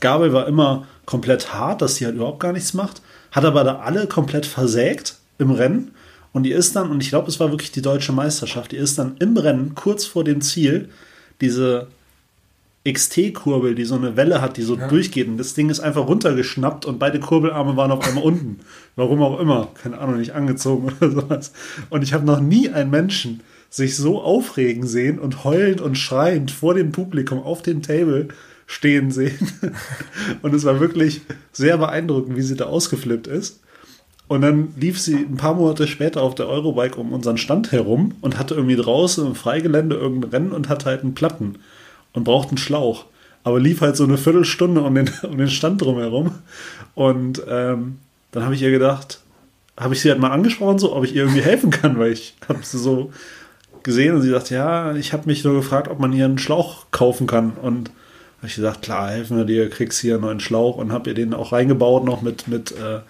Gabel war immer komplett hart, dass sie halt überhaupt gar nichts macht. Hat aber da alle komplett versägt im Rennen. Und die ist dann, und ich glaube, es war wirklich die deutsche Meisterschaft, die ist dann im Rennen kurz vor dem Ziel diese XT-Kurbel, die so eine Welle hat, die so durchgeht. Und das Ding ist einfach runtergeschnappt und beide Kurbelarme waren auf einmal unten. Warum auch immer. Keine Ahnung, nicht angezogen oder sowas. Und ich habe noch nie einen Menschen sich so aufregen sehen und heulend und schreiend vor dem Publikum auf dem Table stehen sehen. Und es war wirklich sehr beeindruckend, wie sie da ausgeflippt ist. Und dann lief sie ein paar Monate später auf der Eurobike um unseren Stand herum und hatte irgendwie draußen im Freigelände irgendein Rennen und hatte halt einen Platten und braucht einen Schlauch. Aber lief halt so eine Viertelstunde um den, um den Stand drumherum. Und ähm, dann habe ich ihr gedacht, habe ich sie halt mal angesprochen, so, ob ich ihr irgendwie helfen kann, weil ich habe sie so gesehen und sie sagt, ja, ich habe mich nur gefragt, ob man hier einen Schlauch kaufen kann. Und habe ich gesagt, klar, helfen wir dir, kriegst hier einen neuen Schlauch und habe ihr den auch reingebaut noch mit, mit, äh,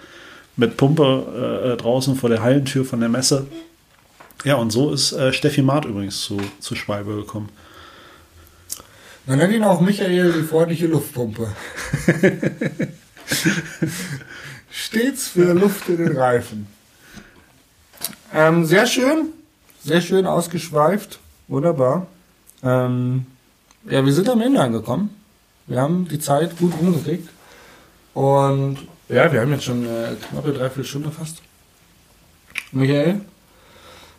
mit Pumpe äh, draußen vor der Hallentür von der Messe. Ja, und so ist äh, Steffi Maat übrigens zu, zu Schwalbe gekommen. Man nennt ihn auch Michael die freundliche Luftpumpe. Stets für Luft in den Reifen. Ähm, sehr schön. Sehr schön ausgeschweift. Wunderbar. Ähm, ja, wir sind am Ende angekommen. Wir haben die Zeit gut rumgekriegt. Und ja, wir haben jetzt schon eine knappe Dreiviertelstunde fast. Michael?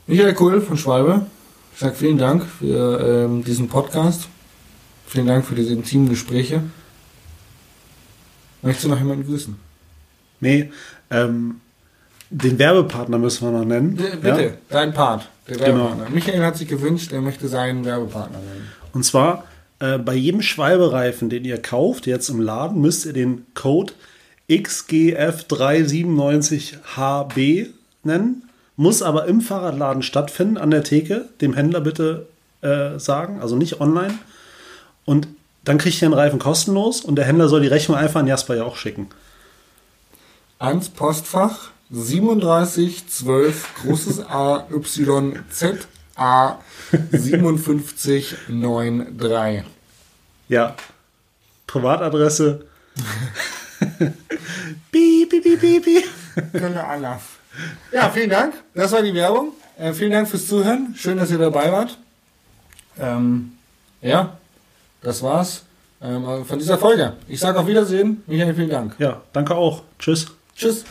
Michael Kohl von Schwalbe. Ich sage vielen Dank für ähm, diesen Podcast. Vielen Dank für diese intimen Gespräche. Möchtest du noch jemanden grüßen? Nee, ähm, den Werbepartner müssen wir noch nennen. Bitte, dein Part. Der Genau. Werbepartner. Michael hat sich gewünscht, er möchte seinen Werbepartner nennen. Und zwar äh, bei jedem Schwalbereifen, den ihr kauft, jetzt im Laden, müsst ihr den Code XGF397HB nennen. Muss aber im Fahrradladen stattfinden, an der Theke. Dem Händler bitte äh, sagen, also nicht online. Und dann kriegt ihr den Reifen kostenlos und der Händler soll die Rechnung einfach an Jasper ja auch schicken. Ans Postfach 3712 großes A Y Z A 5793. Ja. Privatadresse. piep, piep, piep, piep, piep. Kölle Anlauf. Ja, vielen Dank. Das war die Werbung. Äh, vielen Dank fürs Zuhören. Schön, dass ihr dabei wart. Ähm, ja, das war's ähm, von dieser Folge. Ich sage auf Wiedersehen. Michael, vielen Dank. Ja, danke auch. Tschüss. Tschüss.